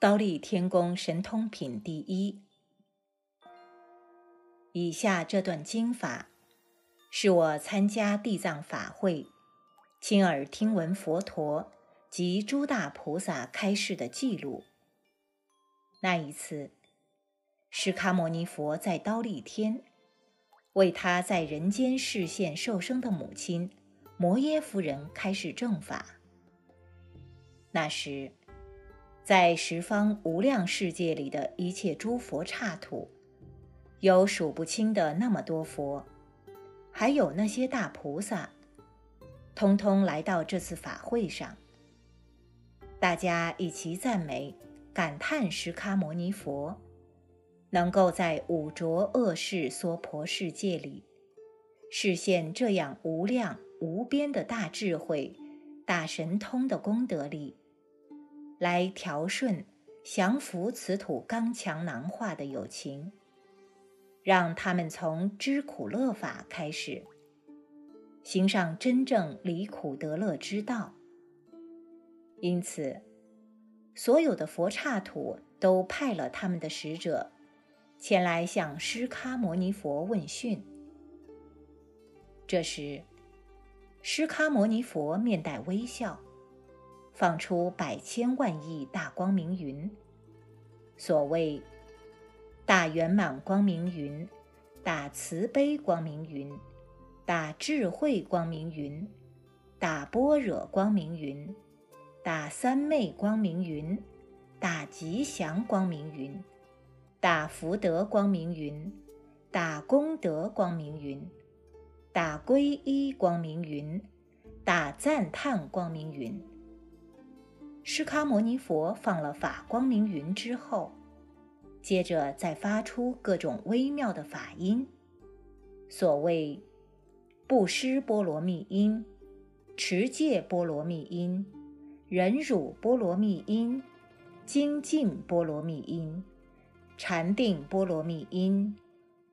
刀立天宫神通品第一。以下这段经法，是我参加地藏法会，亲耳听闻佛陀及诸大菩萨开示的记录。那一次，释迦牟尼佛在刀立天，为他在人间视现受生的母亲摩耶夫人开示正法。那时，在十方无量世界里的一切诸佛刹土，有数不清的那么多佛，还有那些大菩萨，通通来到这次法会上。大家一起赞美、感叹释迦牟尼佛，能够在五浊恶世娑婆世界里，实现这样无量无边的大智慧、大神通的功德力。来调顺、降服此土刚强囊化的友情，让他们从知苦乐法开始，行上真正离苦得乐之道。因此，所有的佛刹土都派了他们的使者，前来向释迦牟尼佛问讯。这时，释迦牟尼佛面带微笑。放出百千万亿大光明云，所谓大圆满光明云、大慈悲光明云、大智慧光明云、大般若光明云、大三昧光明云、大吉祥光明云、大福德光明云、大功德光明云、大皈依光明云、大赞叹光明云。释迦牟尼佛放了法光明云之后，接着再发出各种微妙的法音，所谓布施波罗蜜音、持戒波罗蜜音、忍辱波罗蜜音、精进波罗蜜音、禅定波罗蜜音、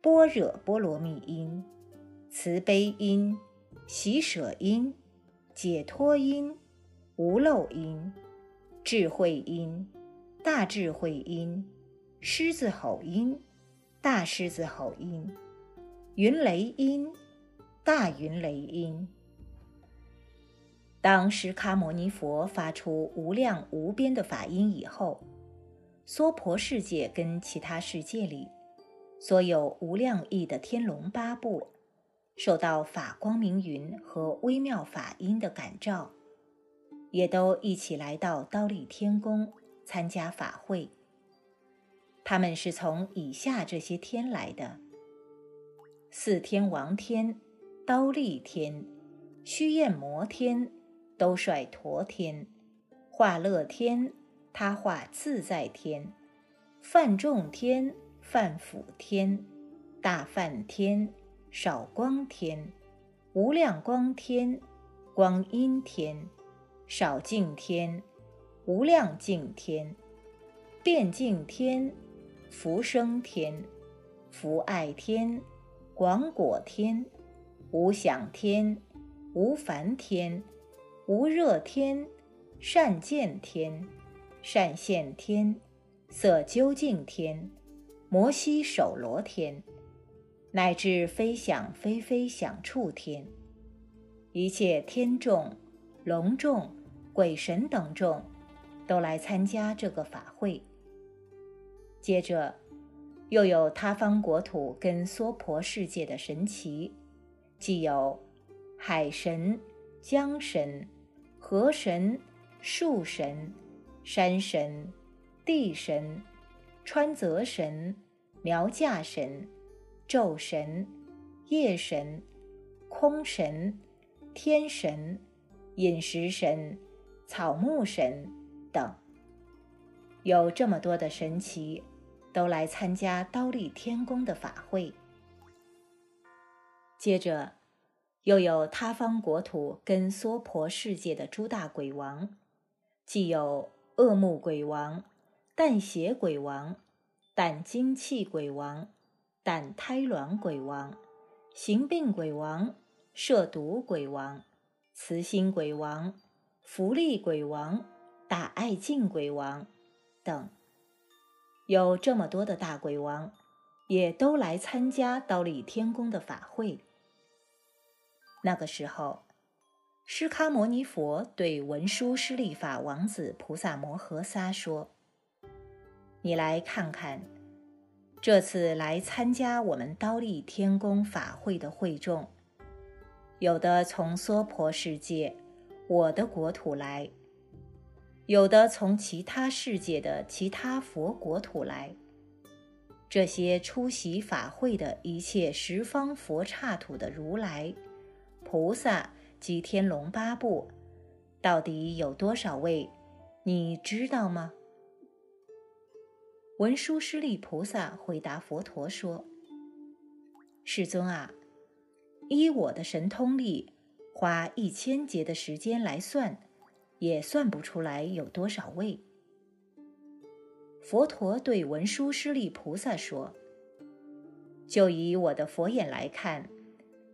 般若波罗蜜音、慈悲音、喜舍音、解脱音、无漏音。智慧音，大智慧音，狮子吼音，大狮子吼音，云雷音，大云雷音。当释迦牟尼佛发出无量无边的法音以后，娑婆世界跟其他世界里所有无量亿的天龙八部，受到法光明云和微妙法音的感召。也都一起来到刀立天宫参加法会。他们是从以下这些天来的：四天王天、刀立天、须焰摩天、兜率陀天、化乐天、他化自在天、梵众天、梵辅天、大梵天、少光天、无量光天、光阴天。少净天、无量净天、遍净天、福生天、福爱天、广果天、无想天、无烦天、无热天、善见天、善现天、色究竟天、摩西首罗天，乃至非想非非想处天，一切天众、龙众。鬼神等众都来参加这个法会。接着，又有他方国土跟娑婆世界的神奇，既有海神、江神、河神、树神、山神、地神、川泽神、苗架神、昼神、夜神、空神、天神、饮食神。草木神等，有这么多的神奇，都来参加刀立天宫的法会。接着，又有他方国土跟娑婆世界的诸大鬼王，既有恶目鬼王、淡血鬼王、胆精气鬼王、胆胎卵鬼王、行病鬼王、摄毒鬼王、慈心鬼王。福利鬼王、大爱敬鬼王、等，有这么多的大鬼王，也都来参加刀立天宫的法会。那个时候，释迦牟尼佛对文殊师利法王子菩萨摩诃萨说：“你来看看，这次来参加我们刀立天宫法会的会众，有的从娑婆世界，我的国土来；有的从其他世界的其他佛国土来。这些出席法会的一切十方佛刹土的如来。”菩萨及天龙八部，到底有多少位？你知道吗？文殊师利菩萨回答佛陀说：“世尊啊，依我的神通力，花一千劫的时间来算，也算不出来有多少位。”佛陀对文殊师利菩萨说：“就以我的佛眼来看。”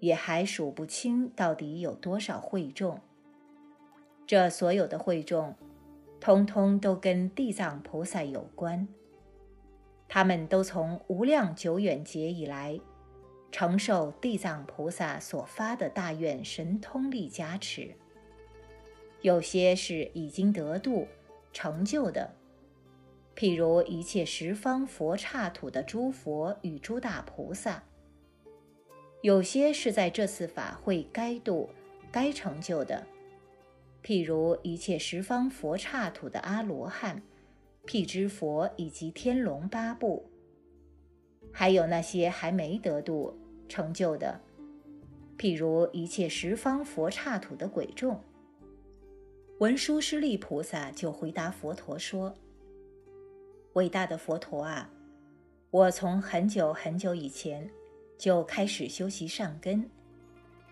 也还数不清到底有多少会众。这所有的会众，通通都跟地藏菩萨有关。他们都从无量久远劫以来，承受地藏菩萨所发的大愿神通力加持。有些是已经得度成就的，譬如一切十方佛刹土的诸佛与诸大菩萨。有些是在这次法会该度、该成就的，譬如一切十方佛刹土的阿罗汉、辟支佛以及天龙八部；还有那些还没得度成就的，譬如一切十方佛刹土的鬼众。文殊师利菩萨就回答佛陀说：“伟大的佛陀啊，我从很久很久以前。”就开始修习善根，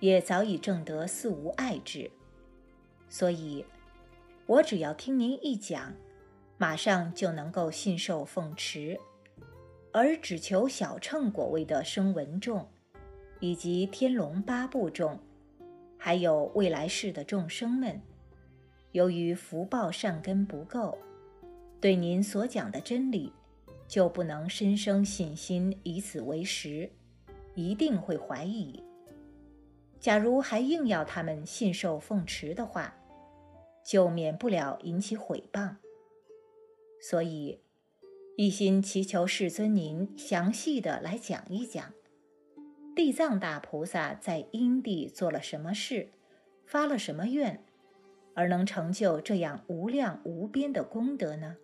也早已证得四无碍智，所以，我只要听您一讲，马上就能够信受奉持，而只求小乘果位的声闻众，以及天龙八部众，还有未来世的众生们，由于福报善根不够，对您所讲的真理，就不能深生信心，以此为实。一定会怀疑。假如还硬要他们信受奉持的话，就免不了引起毁谤。所以，一心祈求世尊您详细的来讲一讲，地藏大菩萨在因地做了什么事，发了什么愿，而能成就这样无量无边的功德呢？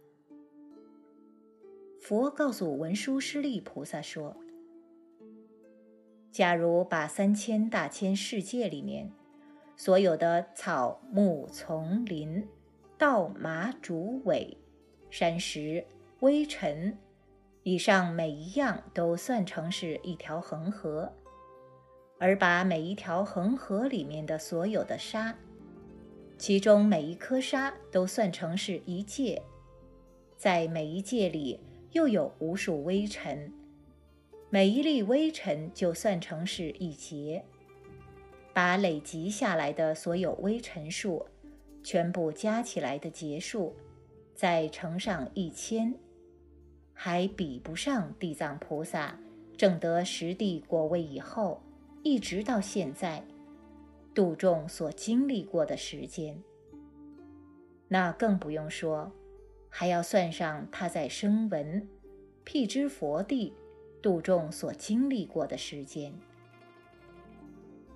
佛告诉文殊师利菩萨说。假如把三千大千世界里面所有的草木丛林、稻麻竹苇、山石、微尘，以上每一样都算成是一条恒河，而把每一条恒河里面的所有的沙，其中每一颗沙都算成是一界，在每一界里又有无数微尘。每一粒微尘就算成是一劫，把累积下来的所有微尘数，全部加起来的劫数，再乘上一千，还比不上地藏菩萨证得十地果位以后，一直到现在度众所经历过的时间。那更不用说，还要算上他在声闻、辟支佛地。度众所经历过的时间，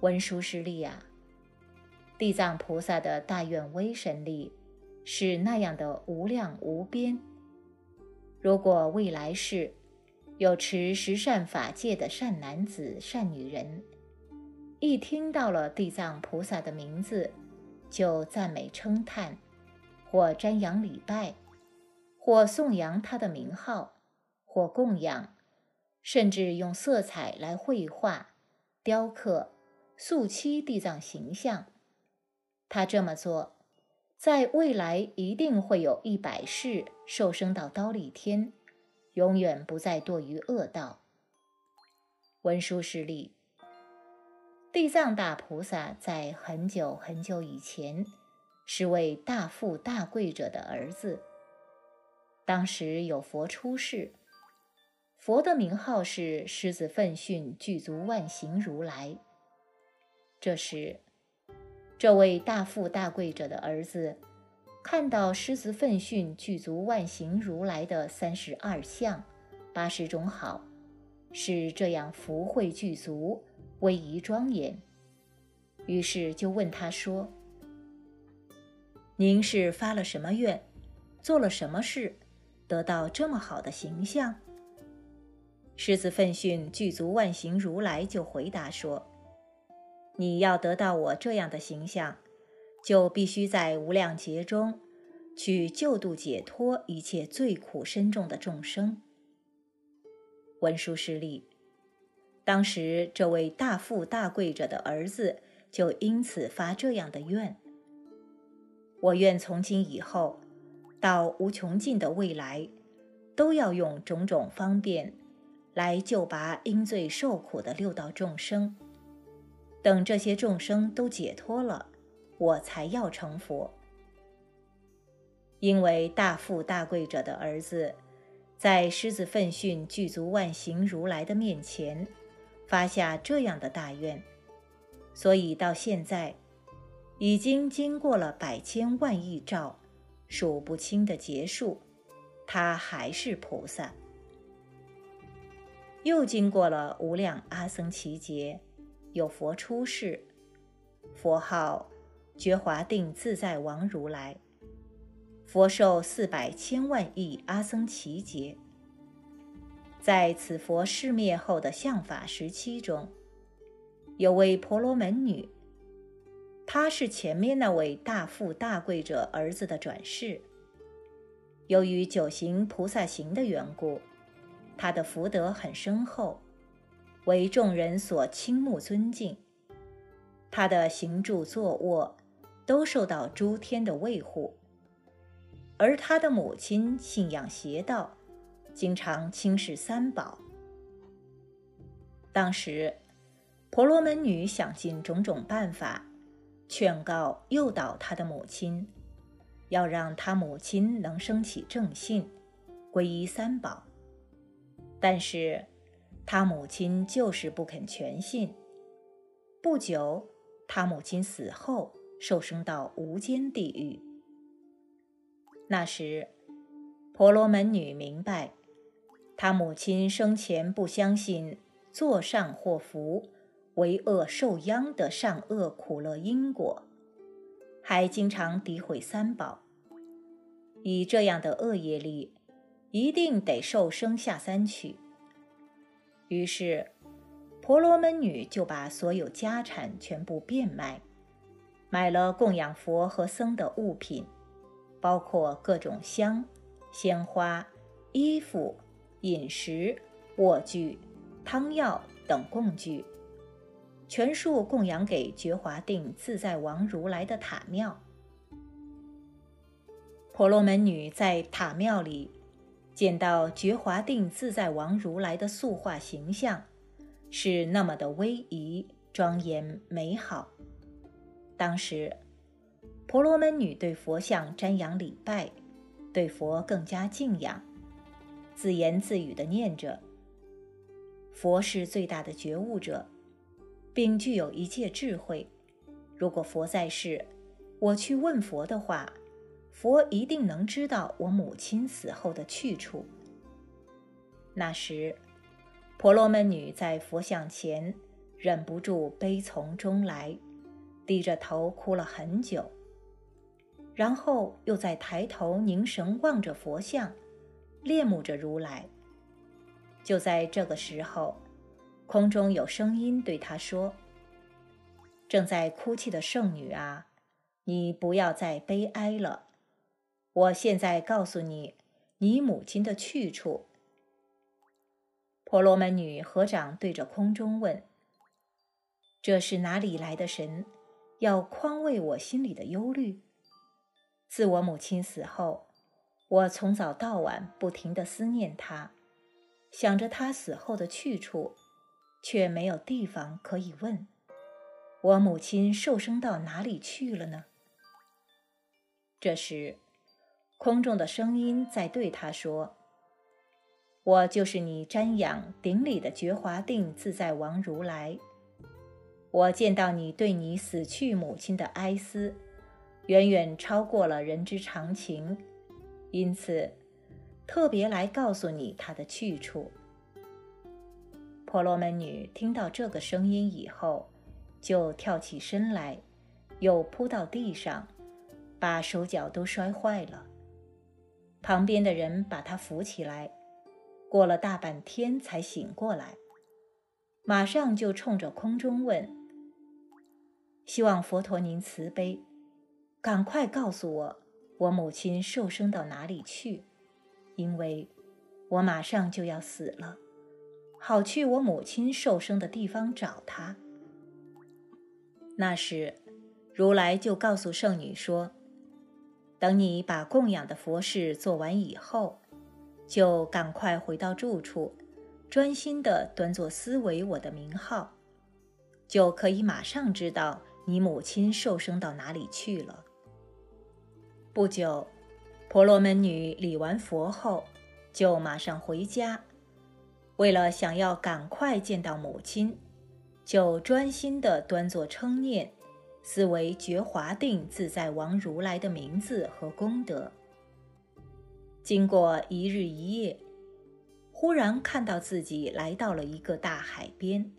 文殊师利啊，地藏菩萨的大愿威神力是那样的无量无边。如果未来世有持十善法界的善男子、善女人，一听到了地藏菩萨的名字，就赞美称叹，或瞻仰礼拜，或颂扬他的名号，或供养。甚至用色彩来绘画、雕刻、塑漆地藏形象。他这么做，在未来一定会有一百世受生到刀立天，永远不再堕于恶道。文殊师利，地藏大菩萨在很久很久以前，是位大富大贵者的儿子。当时有佛出世，佛的名号是狮子奋训具足万行如来。这时，这位大富大贵者的儿子看到狮子奋训具足万行如来的三十二相、八十种好，是这样福慧具足、威仪庄严，于是就问他说：“您是发了什么愿，做了什么事？”得到这么好的形象，狮子奋训具足万行如来就回答说：“你要得到我这样的形象，就必须在无量劫中去救度解脱一切最苦深重的众生。”文殊师利，当时这位大富大贵者的儿子就因此发这样的愿：“我愿从今以后。”到无穷尽的未来，都要用种种方便来救拔因罪受苦的六道众生。等这些众生都解脱了，我才要成佛。因为大富大贵者的儿子，在狮子奋训具足万行如来的面前，发下这样的大愿，所以到现在，已经经过了百千万亿兆。数不清的劫数，他还是菩萨。又经过了无量阿僧祇劫，有佛出世，佛号觉华定自在王如来。佛寿四百千万亿阿僧祇劫，在此佛世灭后的相法时期中，有位婆罗门女。她是前面那位大富大贵者儿子的转世。由于九行菩萨行的缘故，她的福德很深厚，为众人所倾慕尊敬。他的行住坐卧都受到诸天的卫护。而他的母亲信仰邪道，经常轻视三宝。当时，婆罗门女想尽种种办法。劝告诱导他的母亲，要让他母亲能升起正信，皈依三宝。但是，他母亲就是不肯全信。不久，他母亲死后，受生到无间地狱。那时，婆罗门女明白，他母亲生前不相信作善祸福。为恶受殃的善恶苦乐因果，还经常诋毁三宝，以这样的恶业力，一定得受生下三去。于是，婆罗门女就把所有家产全部变卖，买了供养佛和僧的物品，包括各种香、鲜花、衣服、饮食、卧具、汤药等供具。全数供养给觉华定自在王如来的塔庙。婆罗门女在塔庙里见到觉华定自在王如来的塑化形象，是那么的威仪、庄严、美好。当时，婆罗门女对佛像瞻仰礼拜，对佛更加敬仰，自言自语地念着：“佛是最大的觉悟者。”并具有一切智慧。如果佛在世，我去问佛的话，佛一定能知道我母亲死后的去处。那时，婆罗门女在佛像前忍不住悲从中来，低着头哭了很久，然后又在抬头凝神望着佛像，恋慕着如来。就在这个时候。空中有声音对他说：“正在哭泣的圣女啊，你不要再悲哀了。我现在告诉你，你母亲的去处。”婆罗门女合掌对着空中问：“这是哪里来的神，要宽慰我心里的忧虑？自我母亲死后，我从早到晚不停地思念她，想着她死后的去处。”却没有地方可以问，我母亲受生到哪里去了呢？这时，空中的声音在对他说：“我就是你瞻仰顶礼的觉华定自在王如来。我见到你对你死去母亲的哀思，远远超过了人之常情，因此特别来告诉你他的去处。”婆罗门女听到这个声音以后，就跳起身来，又扑到地上，把手脚都摔坏了。旁边的人把她扶起来，过了大半天才醒过来，马上就冲着空中问：“希望佛陀您慈悲，赶快告诉我，我母亲受生到哪里去？因为我马上就要死了。”好去我母亲受生的地方找她。那时，如来就告诉圣女说：“等你把供养的佛事做完以后，就赶快回到住处，专心的端坐思维我的名号，就可以马上知道你母亲受生到哪里去了。”不久，婆罗门女礼完佛后，就马上回家。为了想要赶快见到母亲，就专心的端坐称念，思维觉华定自在王如来的名字和功德。经过一日一夜，忽然看到自己来到了一个大海边，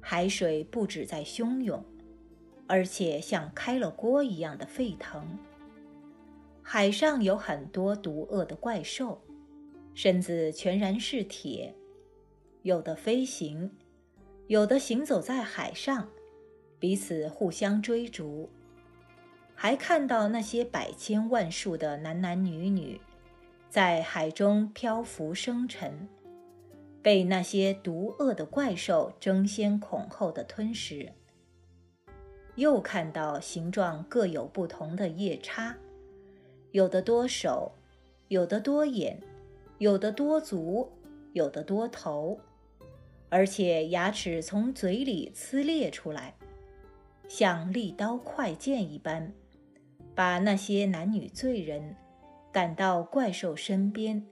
海水不止在汹涌，而且像开了锅一样的沸腾。海上有很多毒恶的怪兽。身子全然是铁，有的飞行，有的行走在海上，彼此互相追逐。还看到那些百千万数的男男女女，在海中漂浮生沉，被那些毒恶的怪兽争先恐后的吞食。又看到形状各有不同的夜叉，有的多手，有的多眼。有的多足，有的多头，而且牙齿从嘴里呲裂出来，像利刀快剑一般，把那些男女罪人赶到怪兽身边，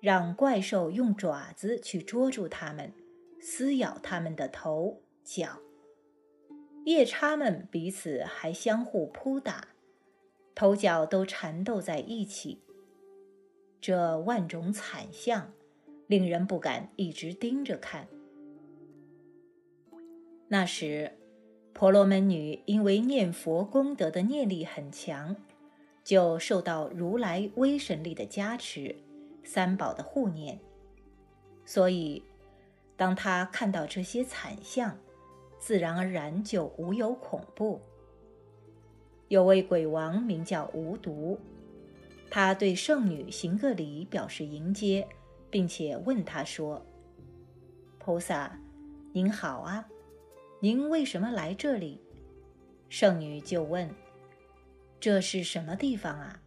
让怪兽用爪子去捉住他们，撕咬他们的头脚。夜叉们彼此还相互扑打，头脚都缠斗在一起。这万种惨象，令人不敢一直盯着看。那时，婆罗门女因为念佛功德的念力很强，就受到如来威神力的加持，三宝的护念，所以，当她看到这些惨象，自然而然就无有恐怖。有位鬼王名叫无毒。他对圣女行个礼，表示迎接，并且问她说：“菩萨，您好啊，您为什么来这里？”圣女就问：“这是什么地方啊？”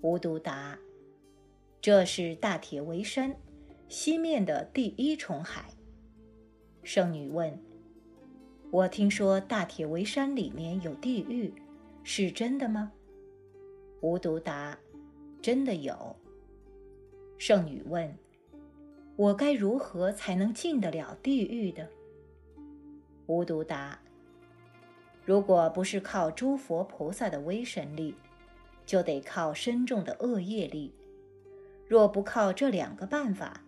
无毒答：“这是大铁围山西面的第一重海。”圣女问：“我听说大铁围山里面有地狱，是真的吗？”无毒答。真的有。圣女问：“我该如何才能进得了地狱的？”无毒答：“如果不是靠诸佛菩萨的威神力，就得靠深重的恶业力。若不靠这两个办法，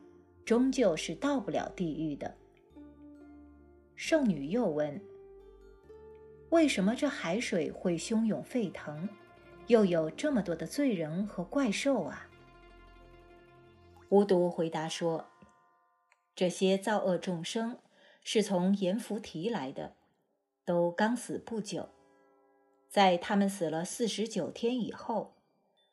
终究是到不了地狱的。”圣女又问：“为什么这海水会汹涌沸腾？”又有这么多的罪人和怪兽啊！无毒回答说：“这些造恶众生是从阎浮提来的，都刚死不久，在他们死了四十九天以后，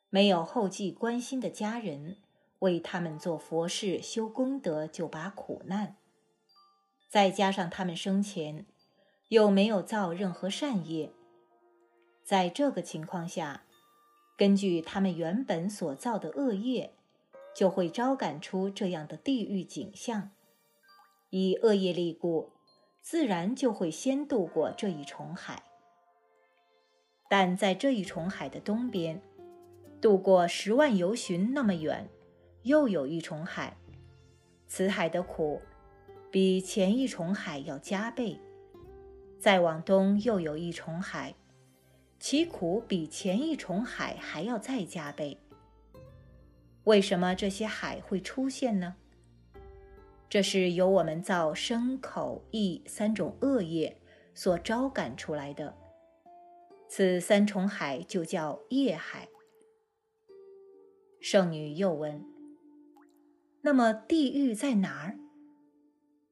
没有后继关心的家人为他们做佛事修功德，就把苦难。再加上他们生前又没有造任何善业，在这个情况下。”根据他们原本所造的恶业，就会招感出这样的地狱景象。以恶业力故，自然就会先渡过这一重海。但在这一重海的东边，渡过十万由旬那么远，又有一重海，此海的苦比前一重海要加倍。再往东又有一重海，其苦比前一重海还要再加倍。为什么这些海会出现呢？这是由我们造身口意三种恶业所招感出来的。此三重海就叫业海。圣女又问：“那么地狱在哪儿？”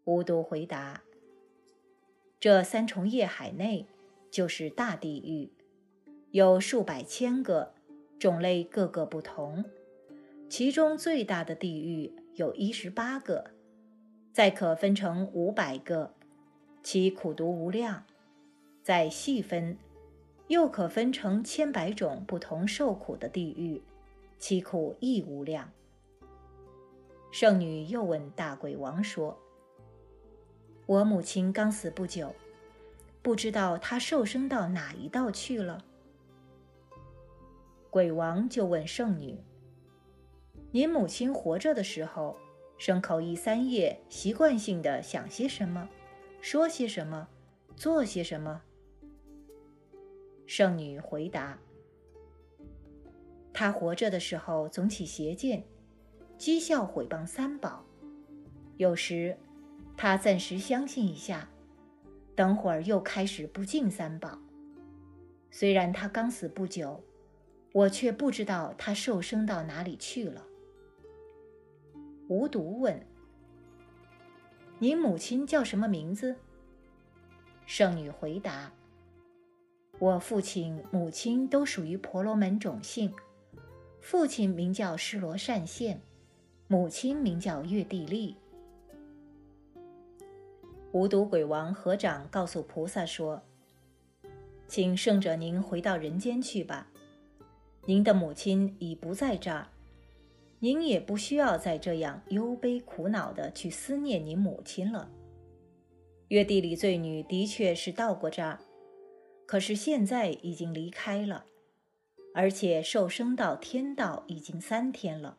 无毒回答：“这三重业海内就是大地狱，有数百千个，种类各个不同。其中最大的地狱有一十八个，再可分成五百个，其苦毒无量。再细分。”又可分成千百种不同受苦的地狱，其苦亦无量。圣女又问大鬼王说：“我母亲刚死不久，不知道她受生到哪一道去了。”鬼王就问圣女：“您母亲活着的时候，生口一三业习惯性的想些什么，说些什么，做些什么？”圣女回答：“他活着的时候总起邪见，讥笑毁谤三宝。有时他暂时相信一下，等会儿又开始不敬三宝。虽然他刚死不久，我却不知道他受生到哪里去了。”无毒问：“您母亲叫什么名字？”圣女回答。我父亲、母亲都属于婆罗门种姓，父亲名叫施罗善现，母亲名叫月地利。无毒鬼王合掌告诉菩萨说：“请圣者您回到人间去吧，您的母亲已不在这儿，您也不需要再这样忧悲苦恼的去思念您母亲了。月地里罪女的确是到过这儿。”可是现在已经离开了，而且受生到天道已经三天了。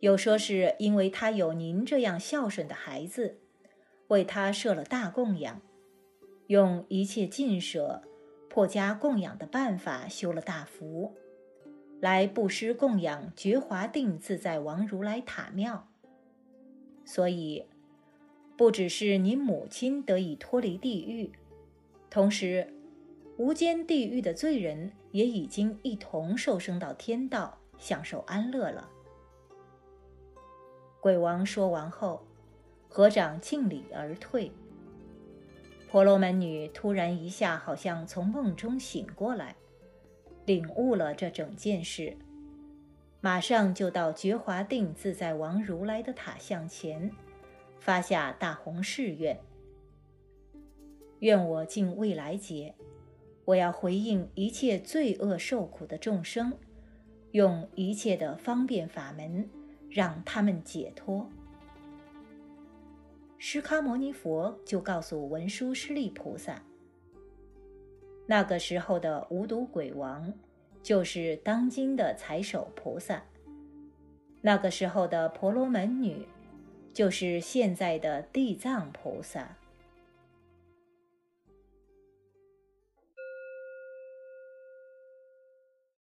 有说是因为他有您这样孝顺的孩子，为他设了大供养，用一切尽舍破家供养的办法修了大福，来布施供养觉华定自在王如来塔庙。所以，不只是你母亲得以脱离地狱。同时，无间地狱的罪人也已经一同受生到天道，享受安乐了。鬼王说完后，合掌敬礼而退。婆罗门女突然一下好像从梦中醒过来，领悟了这整件事，马上就到觉华定自在王如来的塔像前，发下大宏誓愿。愿我尽未来劫，我要回应一切罪恶受苦的众生，用一切的方便法门，让他们解脱。释迦牟尼佛就告诉文殊师利菩萨，那个时候的无毒鬼王，就是当今的财首菩萨；那个时候的婆罗门女，就是现在的地藏菩萨。